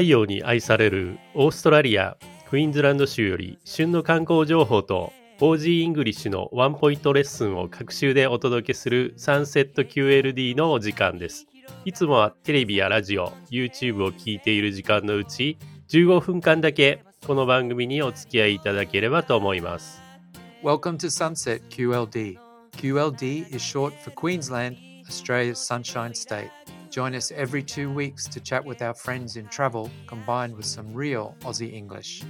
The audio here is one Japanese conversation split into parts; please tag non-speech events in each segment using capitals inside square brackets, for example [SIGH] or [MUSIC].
太陽に愛されるオーストラリアクイーンズランド州より旬の観光情報と OG イングリッシュのワンポイントレッスンを隔週でお届けするサンセット QLD のお時間です。いつもはテレビやラジオ、YouTube を聞いている時間のうち15分間だけこの番組にお付き合いいただければと思います。Welcome to Sunset QLD. QLD is short for Queensland, Australia's Sunshine State. Join us every two weeks to chat with our friends in travel, combined with some real Aussie English.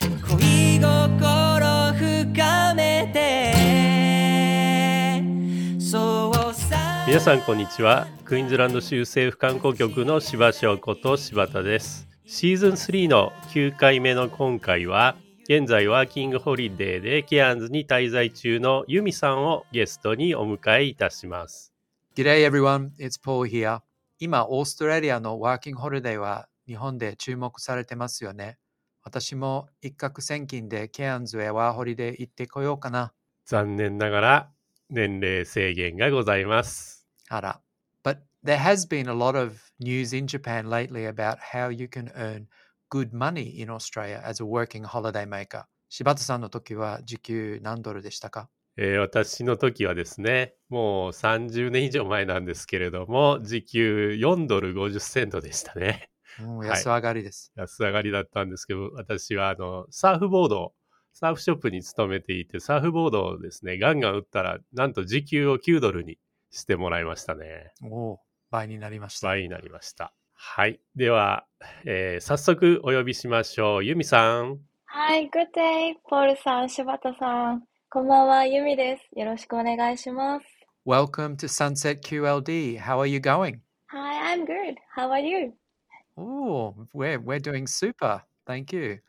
恋心深めてそうさ皆さんこんにちは。クイーンズランド州政府観光局の柴翔子と柴田です。シーズン3の9回目の今回は、現在ワーキングホリデーでケアンズに滞在中のユミさんをゲストにお迎えいたします。G'day everyone, it's Paul here. 今、オーストラリアのワーキングホリデーは日本で注目されてますよね。私も一攫千金でケアンズへワーホリで行ってこようかな。残念ながら年齢制限がございます。あら。But there has been a lot of news in Japan lately about how you can earn good money in Australia as a working holiday maker. 柴田さんの時は時給何ドルでしたかえー私の時はですね、もう30年以上前なんですけれども、時給4ドル50セントでしたね。うん、はい安上がりです。安上がりだったんですけど、私はあの、サーフボード、サーフショップに勤めていて、サーフボードをですね、ガンガン打ったら、なんと時給を9ドルにしてもらいましたね。おお、倍になりました。倍になりました。はい。では、えー早速お呼びしましょう。ユミさん。はい、Good day! ポールさん、柴田さん。こんばんは、ユミです。よろしくお願いします。Welcome to Sunset QLD. How are you going? Hi, I'm good. How are you? Oh, we're, we're doing super. Thank you.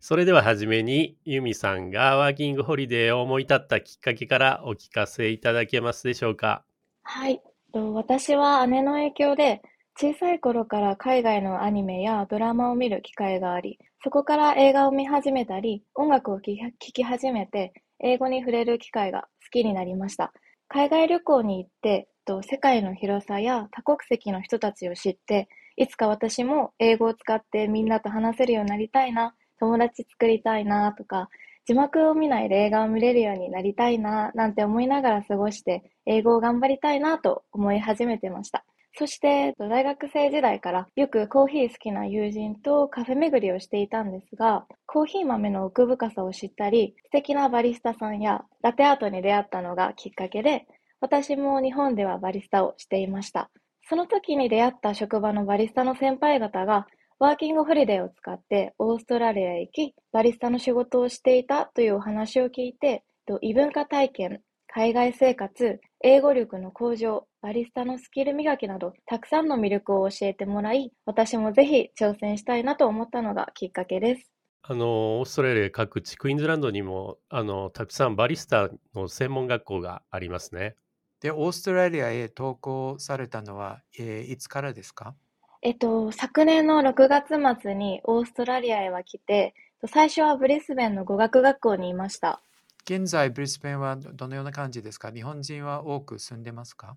それでははじめに、ユミさんがワーキングホリデーを思い立ったきっかけからお聞かせいただけますでしょうか？はい。と私は姉の影響で、小さい頃から海外のアニメやドラマを見る機会があり、そこから映画を見始めたり、音楽を聴き聴き始めて、英語に触れる機会が好きになりました。海外旅行に行って、と世界の広さや多国籍の人たちを知って、いつか私も英語を使ってみんなと話せるようになりたいな、友達作りたいなとか、字幕を見ないで映画を見れるようになりたいな、なんて思いながら過ごして、英語を頑張りたいなと思い始めてました。そして、大学生時代からよくコーヒー好きな友人とカフェ巡りをしていたんですが、コーヒー豆の奥深さを知ったり、素敵なバリスタさんやラテアートに出会ったのがきっかけで、私も日本ではバリスタをしていました。その時に出会った職場のバリスタの先輩方が、ワーキングホリデーを使ってオーストラリアへ行き、バリスタの仕事をしていたというお話を聞いて、異文化体験、海外生活、英語力の向上、バリスタのスキル磨きなど、たくさんの魅力を教えてもらい、私もぜひ挑戦したいなと思ったのがきっかけです。あの、オーストラリア各地、クイーンズランドにも、あの、たくさんバリスタの専門学校がありますね。で、オーストラリアへ投稿されたのは、えーいつからですか？えっと、昨年の6月末にオーストラリアへは来て、最初はブリスベンの語学学校にいました。現在、ブリスベンはどどのような感じですか？日本人は多く住んでますか？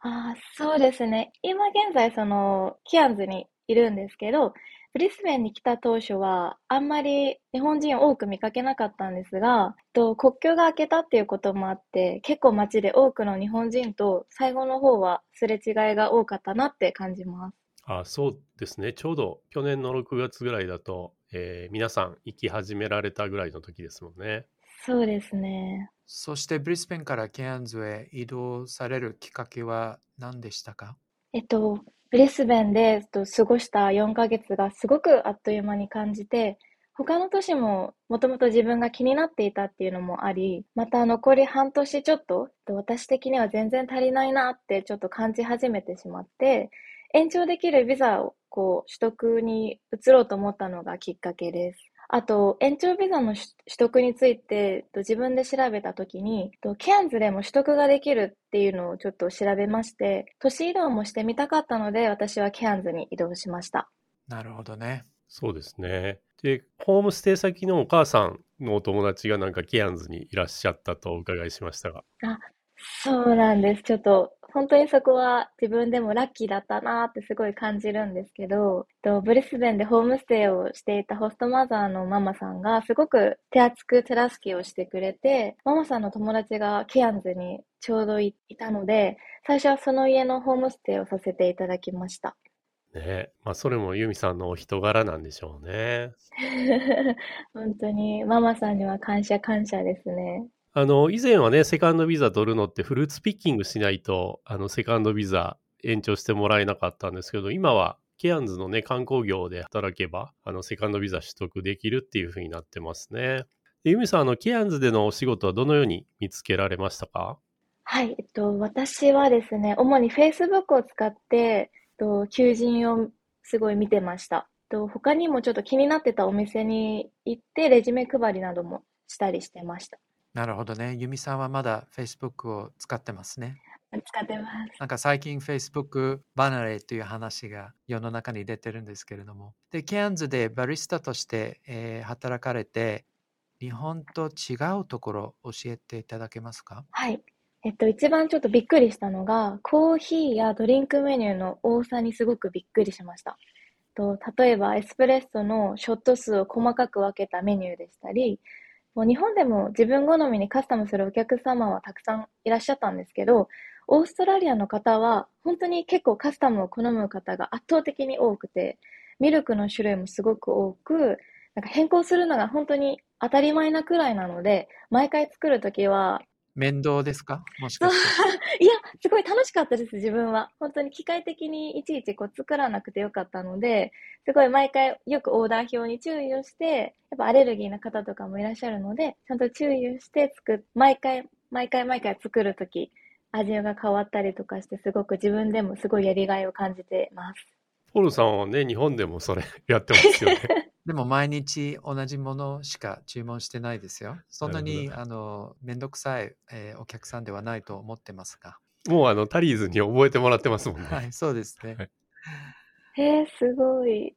ああ、そうですね。今現在、その、キアンズにいるんですけど、ブリスベンに来た当初は、あんまり日本人多く見かけなかったんですが、と国境が開けたっていうこともあって、結構街で多くの日本人と最後の方はすれ違いが多かったなって感じます。あ、そうですね。ちょうど去年の6月ぐらいだと、えー皆さん行き始められたぐらいの時ですもんね。そうですね。そして、ブリスベンからケアンズへ移動されるきっかけは何でしたか？えっと、ブリスベンで過ごした4ヶ月がすごくあっという間に感じて、他の都市ももともと自分が気になっていたっていうのもあり、また残り半年ちょ、っと私的には全然足りないなってちょっと感じ始めてしまって、延長できるビザをこう取得に移ろうと思ったのがきっかけです。あと、延長ビザの取取得について、えっと自分で調べたときに、えっとケアンズでも取得ができるっていうのをちょっと調べまして、都市移動もしてみたかったので、私はケアンズに移動しました。なるほどね。そうですね。で、ホームステイ先のお母さんのお友達がなんかケアンズにいらっしゃったとお伺いしましたが。そうなんです。ちょっと本当にそこは自分でもラッキーだったなってすごい感じるんですけど、とブリスベンでホームステイをしていたホストマザーのママさんがすごく手厚く手助けをしてくれて、ママさんの友達がケアンズにちょうどいたので、最初はその家のホームステイをさせていただきました。ねまあそれもユミさんのお人柄なんでしょうね。[LAUGHS] 本当にママさんには感謝感謝ですね。あの、以前はね、セカンドビザ取るのってフルーツピッキングしないと、あの、セカンドビザ延長してもらえなかったんですけど、今はケアンズのね、観光業で働けば、あの、セカンドビザ取得できるっていう風になってますね。でユミさん、あの、ケアンズでのお仕事はどのように見つけられましたか？はい、えっと、私はですね、主に Facebook を使って、えっと、求人をすごい見てました。えっと、他にもちょっと気になってたお店に行って、レジュメ配りなどもしたりしてました。なるほどね。ユミさんはまだ Facebook を使ってますね。使ってます。なんか最近 Facebook 離れという話が世の中に出てるんですけれども。で、ケアンズでバリスタとして、えー働かれて、日本と違うところ教えていただけますか？はい。えっと、一番ちょっとびっくりしたのが、コーヒーやドリンクメニューの多さにすごくびっくりしました。と例えば、エスプレッソのショット数を細かく分けたメニューでしたり、もう日本でも自分好みにカスタムするお客様はたくさんいらっしゃったんですけど、オーストラリアの方は本当に結構カスタムを好む方が圧倒的に多くて、ミルクの種類もすごく多く、なんか変更するのが本当に当たり前なくらいなので、毎回作るときは面倒ですか？もしかして。[LAUGHS] いや、すごい楽しかったです、自分は。本当に機械的にいちいちこう作らなくてよかったので、すごい毎回よくオーダー表に注意をして、やっぱアレルギーな方とかもいらっしゃるので、ちゃんと注意をして作っ、毎回、毎回毎回作るとき、味が変わったりとかして、すごく自分でもすごいやりがいを感じてます。ポールさんはね、日本でもそれやってますよね。[LAUGHS] でも毎日同じものしか注文してないですよ。そんなにあのめんどくさい、えーお客さんではないと思ってますが。[LAUGHS] もうあの、タリーズに覚えてもらってますもんね。[LAUGHS] はい、そうですね。[LAUGHS] はいへえ、すごい。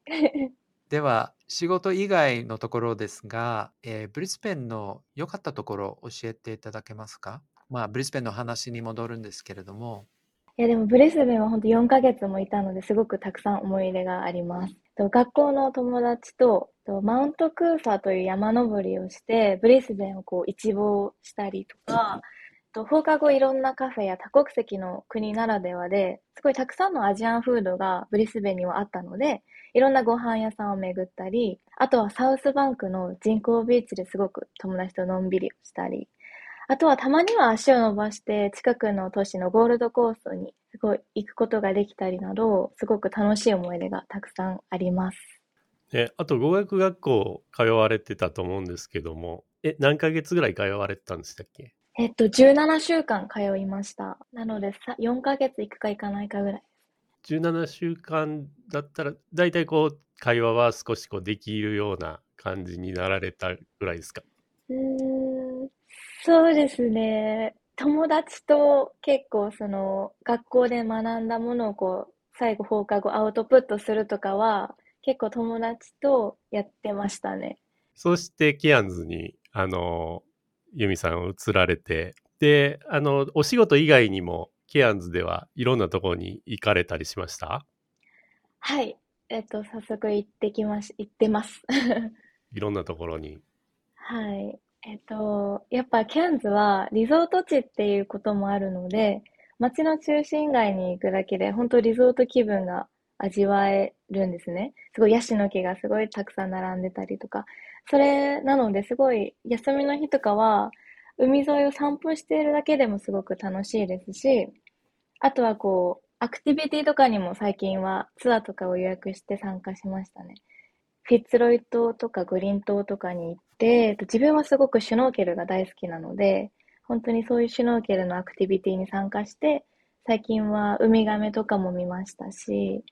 では、仕事以外のところですが、えーブリスベンの良かったところを教えていただけますか？まあ、ブリスベンの話に戻るんですけれども、いやでもブリスベンは本当4ヶ月もいたのですごくたくさん思い入れがあります。学校の友達ととマウントクーサーという山登りをしてブリスベンをこう一望したりとか、と放課後いろんなカフェや多国籍の国ならではですごいたくさんのアジアンフードがブリスベンにはあったのでいろんなご飯屋さんを巡ったりあとはサウスバンクの人工ビーチですごく友達とのんびりしたりあとはたまには足を伸ばして近くの都市のゴールドコーストにすごい行くことができたりなど、すごく楽しい思い出がたくさんあります。ね、あと語学学校通われてたと思うんですけども、え、何ヶ月ぐらい通われてたんでしたっけ？えっと、17週間通いました。なので、さ4ヶ月行くか行かないかぐらい。17週間だったら、だいたいこう、会話は少しこうできるような感じになられたぐらいですか？うーん、そうですね。友達と結構その学校で学んだものをこう最後放課後アウトプットするとかは結構友達とやってましたね。そして、ケアンズに、あの、ユミさん移られて、で、あの、お仕事以外にも、ケアンズではいろんなところに行かれたりしました？はい。えっと、早速行ってきまし、行ってます。[LAUGHS] いろんなところに。はい。えっと、やっぱキャンズはリゾート地っていうこともあるので、街の中心街に行くだけで本当リゾート気分が味わえるんですね。すごいヤシの木がすごいたくさん並んでたりとか。それなのですごい休みの日とかは海沿いを散歩しているだけでもすごく楽しいですし、あとはこう、アクティビティとかにも最近はツアーとかを予約して参加しましたね。フィッツロイ島とかグリーン島とかに行って、自分はすごくシュノーケルが大好きなので、本当にそういうシュノーケルのアクティビティに参加して、最近はウミガメとかも見ましたし、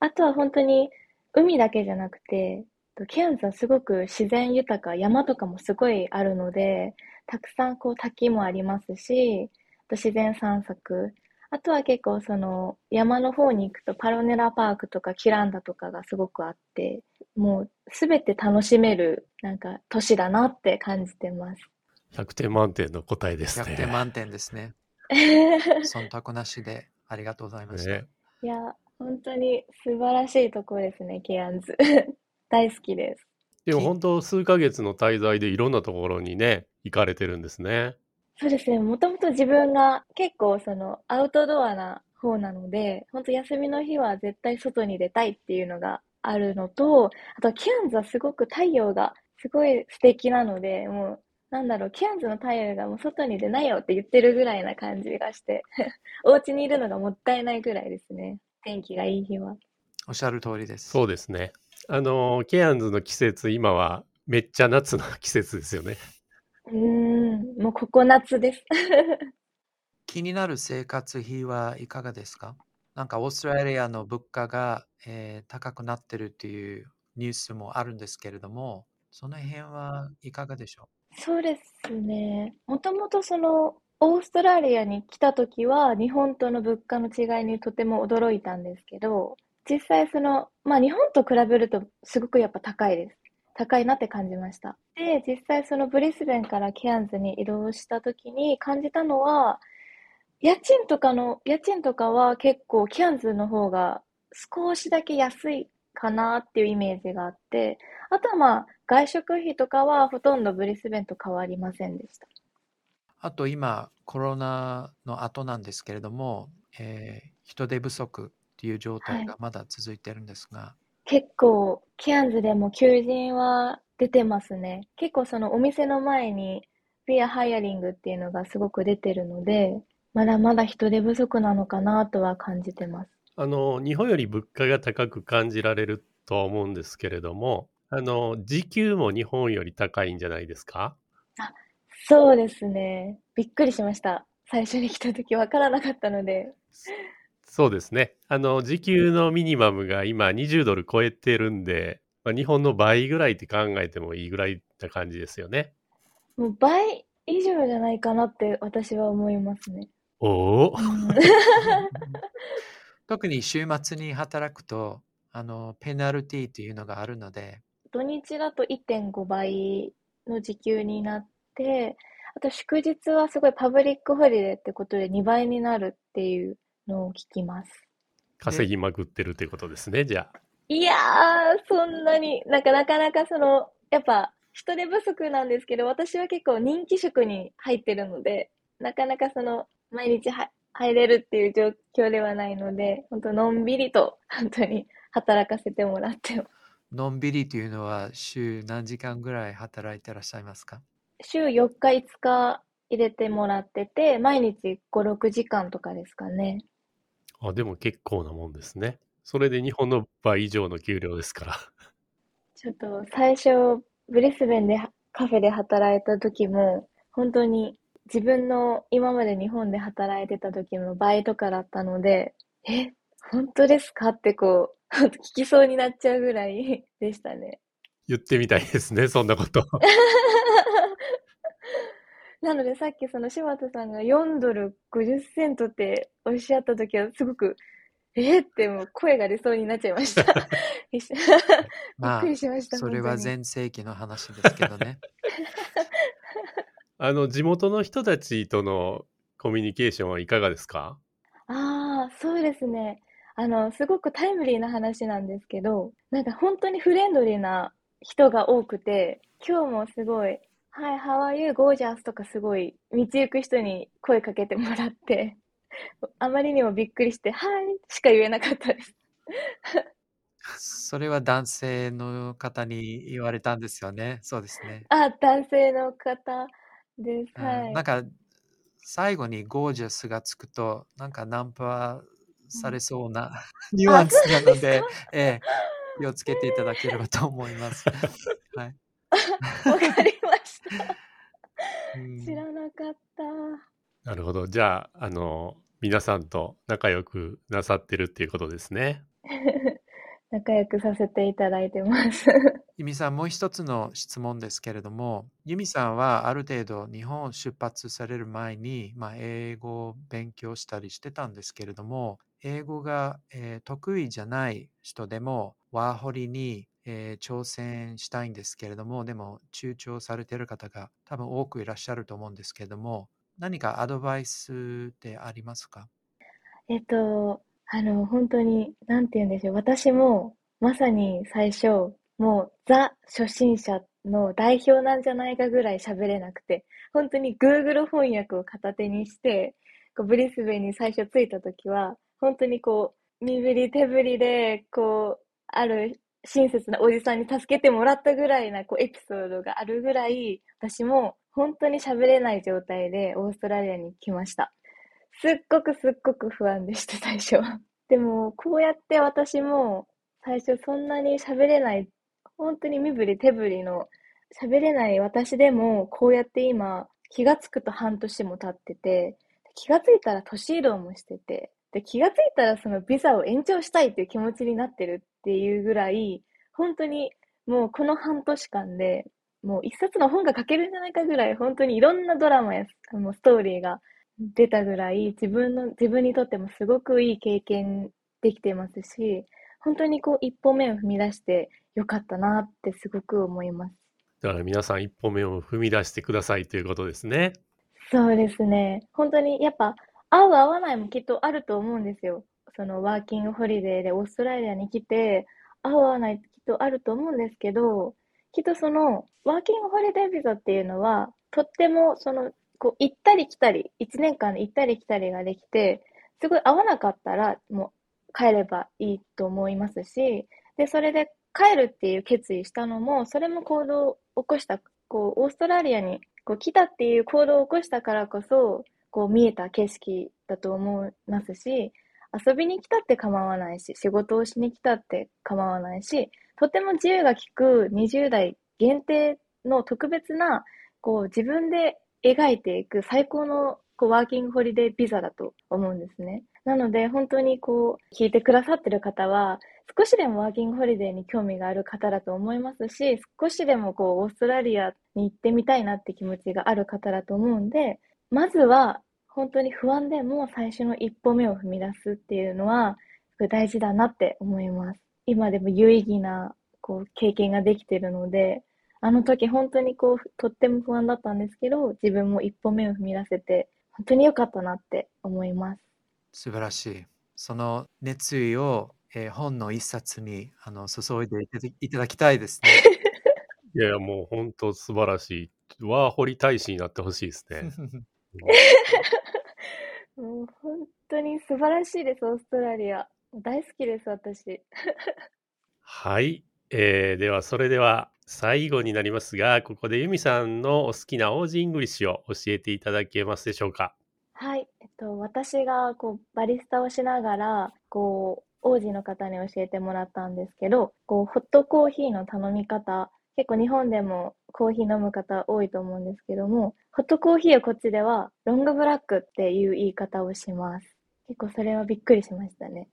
あとは本当に海だけじゃなくて、ケアンズはすごく自然豊か、山とかもすごいあるので、たくさんこう滝もありますし、あと自然散策、あとは結構その山の方に行くとパロネラパークとかキランダとかがすごくあって、もうすべて楽しめるなんか都市だなって感じてます。100点満点の答えですね。100点満点ですね。[LAUGHS] 忖度なしでありがとうございました。ねいや、本当に素晴らしいところですね、ケアンズ。[LAUGHS] 大好きです。でも本当数ヶ月の滞在でいろんなところにね、行かれてるんですね。そうですね、もともと自分が結構そのアウトドアな方なので、本当休みの日は絶対外に出たいっていうのがあるのと、あとケアンズはすごく太陽がすごい素敵なので、もうなんだろう、ケアンズの太陽がもう外に出ないよって言ってるぐらいな感じがして、[LAUGHS] お家にいるのがもったいないぐらいですね。天気がいい日は。おっしゃる通りです。そうですね。あの、ケアンズの季節、今はめっちゃ夏の季節ですよね。うーん、もうココナッツです。[LAUGHS] 気になる生活費はいかがですか？なんかオーストラリアの物価が、えー高くなってるっていうニュースもあるんですけれども、その辺はいかがでしょそうですね。もともとその、オーストラリアに来た時は、日本との物価の違いにとても驚いたんですけど、実際その、まあ日本と比べるとすごくやっぱ高いです。高いなって感じました。で、実際そのブリスベンからケアンズに移動した時に感じたのは、家賃とかの、家賃とかは結構ケアンズの方が少しだけ安いかなっていうイメージがあって、あとはまあ外食費とかはほとんどブリスベンと変わりませんでした。あと今、コロナの後なんですけれども、えー人手不足っていう状態がまだ続いてるんですが、結構、ケアンズでも求人は出てますね。結構そのお店の前に、ビアハイアリングっていうのがすごく出てるので、まだまだ人手不足なのかなとは感じてます。あの、日本より物価が高く感じられるとは思うんですけれども、あの、時給も日本より高いんじゃないですか？そうですね。びっくりしました。最初に来た時わからなかったので。そうですね。あの、時給のミニマムが今20ドル超えてるんで、まあ、日本の倍ぐらいって考えてもいいぐらいな感じですよね。もう倍以上じゃないかなって私は思いますね。おお、うん [LAUGHS] 特に週末に働くと、あの、ペナルティっていうのがあるので、土日だと1.5倍の時給になって、あと祝日はすごい public holiday ってことで2倍になるっていうのを聞きます。稼ぎまくってるってことですね、じゃあ。いやー、そんなに、なんかなかなかその、やっぱ人手不足なんですけど、私は結構人気職に入ってるので、なかなかその、毎日は入れるっていう状況ではないので、本当のんびりと、本当に働かせてもらってます。のんびりというのは週何時間ぐらい働いてらっしゃいますか？週4日5日入れてもらってて、毎日5、6時間とかですかね。あ、でも結構なもんですね。それで日本の倍以上の給料ですから。[LAUGHS] ちょっと最初、ブリスベンでカフェで働いた時も、本当に自分の今まで日本で働いてた時の倍とかだったので、え、本当ですか？ってこう、[LAUGHS] 聞きそうになっちゃうぐらいでしたね。言ってみたいですね、そんなこと。[LAUGHS] なのでさっきその柴田さんが4ドル50セントっておっしゃった時はすごく、えーってもう声が出そうになっちゃいました。[LAUGHS] びっまあくりしました。それは全盛期の話ですけどね。[LAUGHS] あの、地元の人たちとのコミュニケーションはいかがですか？ああ、そうですね。あの、すごくタイムリーな話なんですけど、なんか本当にフレンドリーな人が多くて、今日もすごい、はい、How are you? Gorgeous とかすごい、道行く人に声かけてもらって、[LAUGHS] あまりにもびっくりして、はいしか言えなかったです。それは男性の方に言われたんですよね。そうですね。あ、男性の方です。うんはい。なんか最後にゴージャスがつくとなんかナンパされそうな [LAUGHS] ニュアンスなので、ええ、気をつけていただければと思います。はい。[LAUGHS] わかり知らなかった。なるほど。じゃあ、あの、皆さんと仲良くなさってるっていうことですね。[LAUGHS] 仲良くさせていただいてます。[LAUGHS] ユミさん、もう一つの質問ですけれども、ユミさんはある程度日本を出発される前に、まあ、英語を勉強したりしてたんですけれども、英語が、えー得意じゃない人でもワーホリに、えー挑戦したいんですけれども、でも躊躇されている方が多分多くいらっしゃると思うんですけれども、何かアドバイスってありますか？えっと、あの、本当に、なんて言うんでしょう。私も、まさに最初、もう、ザ初心者の代表なんじゃないかぐらい喋れなくて、本当に Google 翻訳を片手にして、こうブリスベンに最初着いた時は、本当にこう、身振り手振りで、こう、ある親切なおじさんに助けてもらったぐらいな、こう、エピソードがあるぐらい、私も本当に喋れない状態でオーストラリアに来ました。すっごくすっごく不安でした、[LAUGHS] 最初は。でも、こうやって私も、最初そんなに喋れない、本当に身振り手振りの喋れない私でも、こうやって今、気がつくと半年も経ってて、気がついたら年移動もしてて、で、気がついたらそのビザを延長したいっていう気持ちになってるっていうぐらい、本当にもうこの半年間で、もう一冊の本が書けるんじゃないかぐらい、本当にいろんなドラマやストーリーが出たぐらい、自分の、自分にとってもすごくいい経験できてますし、本当にこう一歩目を踏み出してよかったなってすごく思います。だから皆さん一歩目を踏み出してくださいということですね。そうですね。本当にやっぱ合う合わないもきっとあると思うんですよ。そのワーキングホリデーでオーストラリアに来て、合わないってきっとあると思うんですけど、きっとそのワーキングホリデービザっていうのは、とってもそのこう行ったり来たり、1年間行ったり来たりができて、すごい合わなかったらもう帰ればいいと思いますし、で、それで帰るっていう決意したのも、それも行動を起こした、こう、オーストラリアにこう来たっていう行動を起こしたからこそ、こう見えた景色だと思いますし、遊びに来たって構わないし、仕事をしに来たって構わないし、とても自由が利く20代限定の特別な、こう自分で描いていく最高のこうワーキングホリデービザだと思うんですね。なので本当にこう聞いてくださってる方は少しでもワーキングホリデーに興味がある方だと思いますし、少しでもこうオーストラリアに行ってみたいなって気持ちがある方だと思うんで、まずは本当に不安でも最初の一歩目を踏み出すっていうのは大事だなって思います。今でも有意義なこう経験ができてるので、あの時本当にこうとっても不安だったんですけど、自分も一歩目を踏み出せて本当に良かったなって思います。素晴らしい。その熱意を、えー本の一冊にあの注いでいただきたいですね。[LAUGHS] いやいや、もう本当素晴らしい。ワーホリ大使になってほしいですね。[LAUGHS] [LAUGHS] もう本当に素晴らしいです、オーストラリア。大好きです、私。はい。えーでは、それでは最後になりますが、ここでユミさんのお好きな Aussie English を教えていただけますでしょうか？はい。えっと、私がこうバリスタをしながら、こう、オージーの方に教えてもらったんですけど、こう、ホットコーヒーの頼み方、結構日本でもコーヒー飲む方多いと思うんですけども、ホットコーヒーをこっちでは、 long black っていう言い方をします。結構それはびっくりしましたね。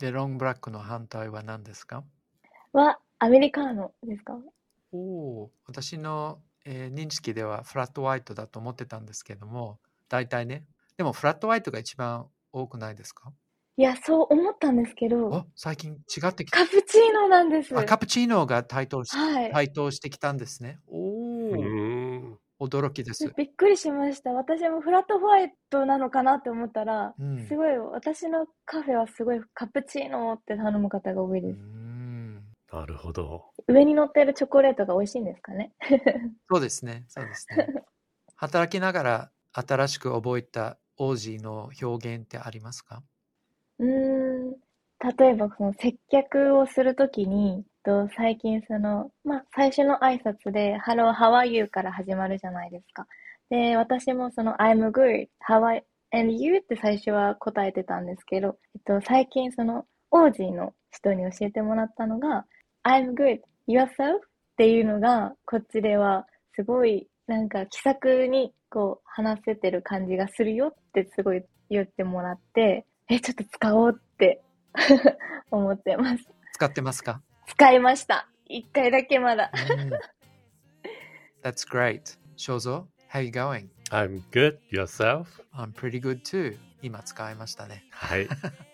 で、ロングブラックの反対は何ですか？は、アメリカーノですか？おお、私の、えー認識ではフラットホワイトだと思ってたんですけども、大体ね。でもフラットホワイトが一番多くないですか？いや、そう思ったんですけど、あ、最近違ってきたカ。プチーノなんです。あ、カプチーノが台頭し,、はい。台頭してきたんですね。おうお。驚きです。びっくりしました。私もフラットホワイトなのかなって思ったら、うんすごい、私のカフェはすごいカプチーノって頼む方が多いうです。んなるほど。上に乗ってるチョコレートが美味しいんですかね。[LAUGHS] そうですね。そうですね。[LAUGHS] 働きながら新しく覚えた王子の表現ってありますか？うん、例えばその接客をするときに、と最近その、まあ、最初の挨拶で Hello, how are you? から始まるじゃないですか。で、私もその I'm good, how are and you? って最初は答えてたんですけど、えっと、最近その王子の人に教えてもらったのが I'm good, yourself? っていうのがこっちではすごいなんか気さくにこう話せてる感じがするよってすごい言ってもらって、え、ちょっと使おうって [LAUGHS] 思ってます。使ってますか、使いました。一回だけまだ。うん That's great. 肖像 How you going? I'm good. Yourself? I'm pretty good too. 今使いましたね。はい。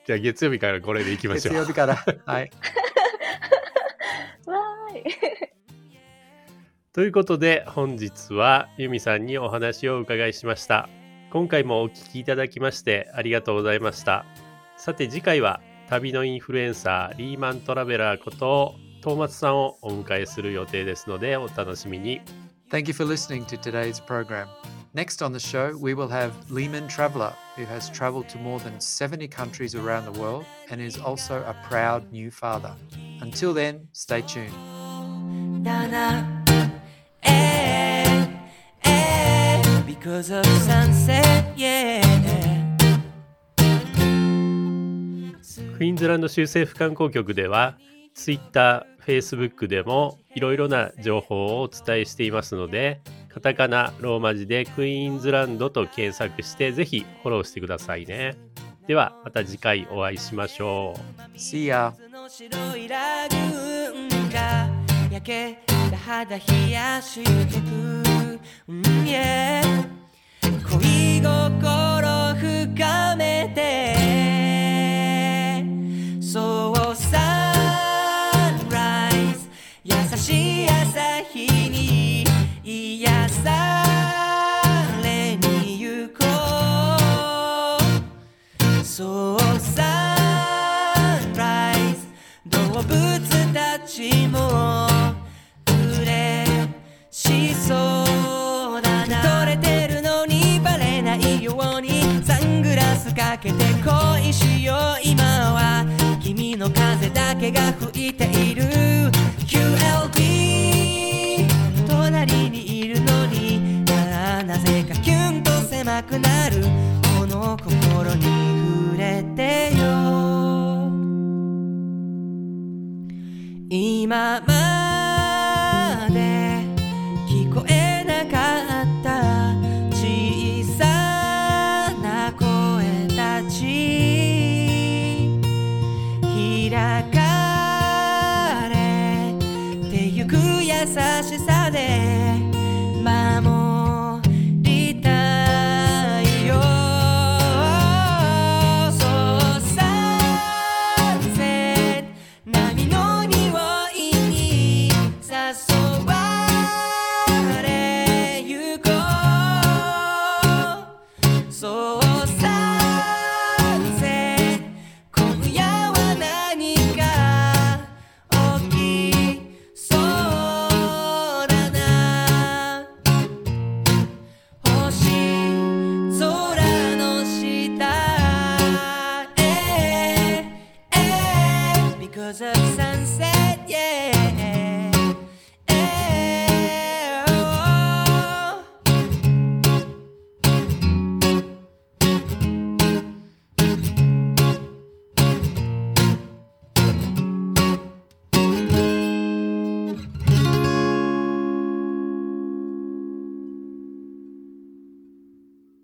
じゃあ月曜日からこれでいきましょう。月曜日から。[LAUGHS] はい。わーい。ということで本日はユミさんにお話をお伺いしました。今回もお聞きいただきましてありがとうございました。さて次回は旅のインフルエンサーリーマントラベラーことトーマツさんをお迎えする予定ですのでお楽しみに。Thank you for listening to today's program. Next on the show, we will have Lehman Traveller, who has traveled to more than 70 countries around the world and is also a proud new father. Until then, stay tuned. えー Because of sunset yeah クイーンズランド州政府観光局では Twitter、Facebook でもいろいろな情報をお伝えしていますのでカタカナ、ローマ字でクイーンズランドと検索してぜひフォローしてくださいね。ではまた次回お会いしましょう。See ya. 肌冷やしてく、うん、yeah 恋心深めて。今まそ